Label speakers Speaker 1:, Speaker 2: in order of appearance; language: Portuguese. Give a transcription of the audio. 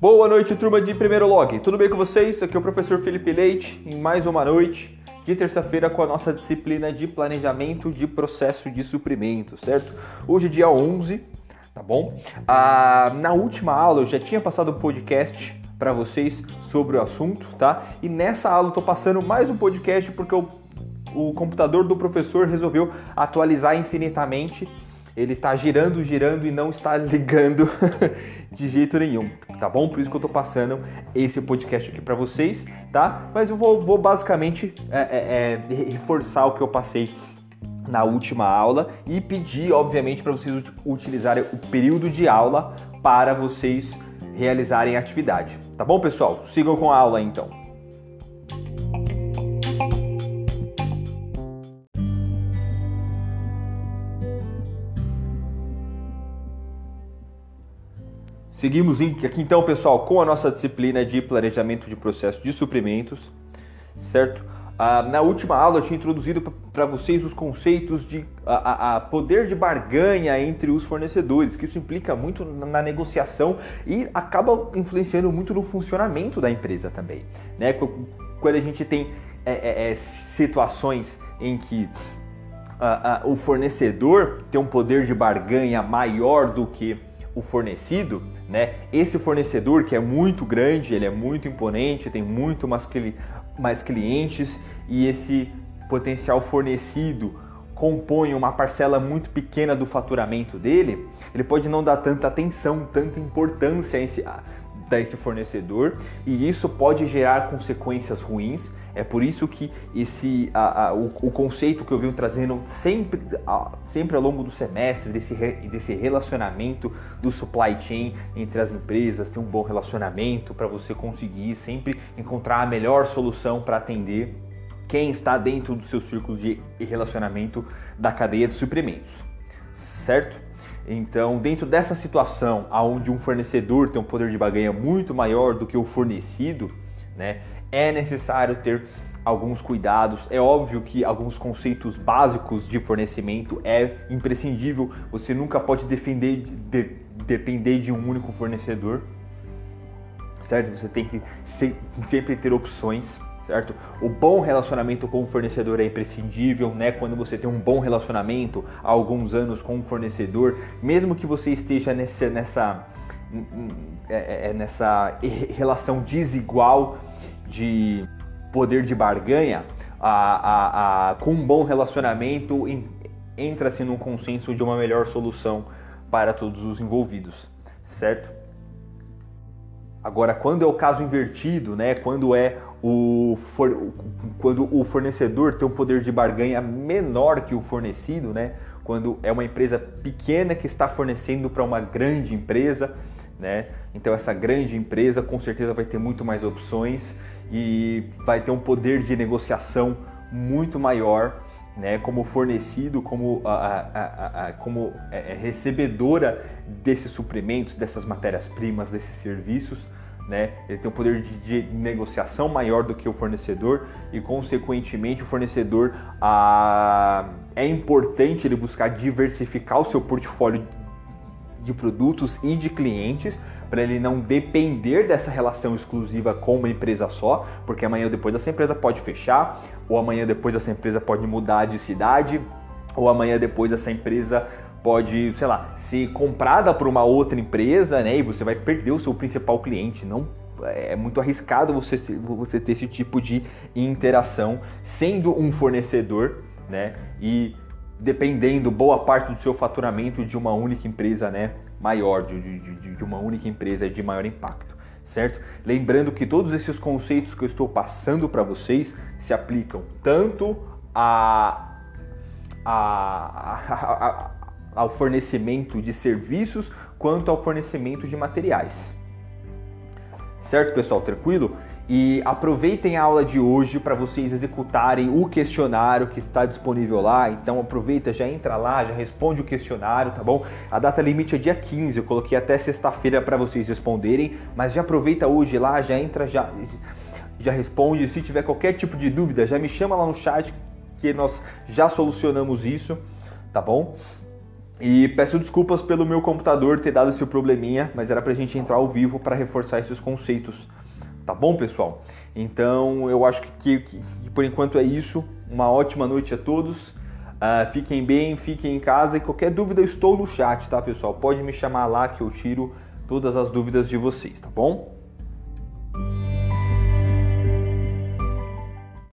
Speaker 1: Boa noite, turma de Primeiro Log. Tudo bem com vocês? Aqui é o professor Felipe Leite em mais uma noite de terça-feira com a nossa disciplina de planejamento de processo de suprimento, certo? Hoje é dia 11, tá bom? Ah, na última aula eu já tinha passado um podcast para vocês sobre o assunto, tá? E nessa aula eu tô passando mais um podcast porque o, o computador do professor resolveu atualizar infinitamente ele está girando, girando e não está ligando de jeito nenhum, tá bom? Por isso que eu estou passando esse podcast aqui para vocês, tá? Mas eu vou, vou basicamente é, é, é, reforçar o que eu passei na última aula e pedir, obviamente, para vocês utilizarem o período de aula para vocês realizarem a atividade, tá bom, pessoal? Sigam com a aula então. Seguimos aqui então, pessoal, com a nossa disciplina de planejamento de processo de suprimentos, certo? Ah, na última aula eu tinha introduzido para vocês os conceitos de a, a, poder de barganha entre os fornecedores, que isso implica muito na, negociação e acaba influenciando muito no funcionamento da empresa também. Né? Quando a gente tem é, é, é, situações em que o fornecedor tem um poder de barganha maior do que o fornecido, né? Esse fornecedor que é muito grande, ele é muito imponente, tem muito mais, mais clientes e esse potencial fornecido compõe uma parcela muito pequena do faturamento dele, ele pode não dar tanta atenção, tanta importância a esse, a esse fornecedor e isso pode gerar consequências ruins é por isso que esse, a, a, o, o, conceito que eu venho trazendo sempre, a, sempre ao longo do semestre, desse, re, desse relacionamento do supply chain entre as empresas, ter um bom relacionamento para você conseguir sempre encontrar a melhor solução para atender quem está dentro do seu círculo de relacionamento da cadeia de suprimentos, certo? Então, dentro dessa situação, onde um fornecedor tem um poder de barganha muito maior do que o fornecido, né, é necessário ter alguns cuidados. É óbvio que alguns conceitos básicos de fornecimento é imprescindível. Você nunca pode defender, de, depender de um único fornecedor, certo? Você tem que sempre ter opções, certo? O bom relacionamento com o fornecedor é imprescindível, né? Quando você tem um bom relacionamento há alguns anos com o fornecedor, mesmo que você esteja nessa, nessa, é, é, é, nessa relação desigual de poder de barganha, a, a, a, com um bom relacionamento, entra-se num consenso de uma melhor solução para todos os envolvidos, certo? Agora, quando é o caso invertido, né, quando é o for, quando o fornecedor tem um poder de barganha menor que o fornecido, né, quando é uma empresa pequena que está fornecendo para uma grande empresa, né, então essa grande empresa com certeza vai ter muito mais opções e vai ter um poder de negociação muito maior, né, como fornecido, como, a, a, a, como é, é, recebedora desses suprimentos, dessas matérias-primas, desses serviços. Né? Ele tem um poder de, de, negociação maior do que o fornecedor e, consequentemente, o fornecedor é importante ele buscar diversificar o seu portfólio de produtos e de clientes para ele não depender dessa relação exclusiva com uma empresa só, porque amanhã depois essa empresa pode fechar, ou amanhã depois essa empresa pode mudar de cidade, ou amanhã depois essa empresa pode, sei lá, ser comprada por uma outra empresa, né? E você vai perder o seu principal cliente. Não é muito arriscado você, você ter esse tipo de interação sendo um fornecedor, né? E dependendo boa parte do seu faturamento de uma única empresa, né? maior, de, de, de uma única empresa de maior impacto, certo? Lembrando que todos esses conceitos que eu estou passando para vocês se aplicam tanto a, a, a, ao fornecimento de serviços quanto ao fornecimento de materiais. Certo, pessoal? Tranquilo? E aproveitem a aula de hoje para vocês executarem o questionário que está disponível lá. Então aproveita, já entra lá, já responde o questionário, tá bom? A data limite é dia 15, eu coloquei até sexta-feira para vocês responderem, mas já aproveita hoje lá, já entra, já, já responde. Se tiver qualquer tipo de dúvida, já me chama lá no chat que nós já solucionamos isso, tá bom? E peço desculpas pelo meu computador ter dado esse probleminha, mas era pra gente entrar ao vivo para reforçar esses conceitos. Tá bom, pessoal? Então eu acho que, que, que, por enquanto é isso. Uma ótima noite a todos. Uh, fiquem bem, fiquem em casa e qualquer dúvida eu estou no chat, tá, pessoal? Pode me chamar lá que eu tiro todas as dúvidas de vocês, tá bom?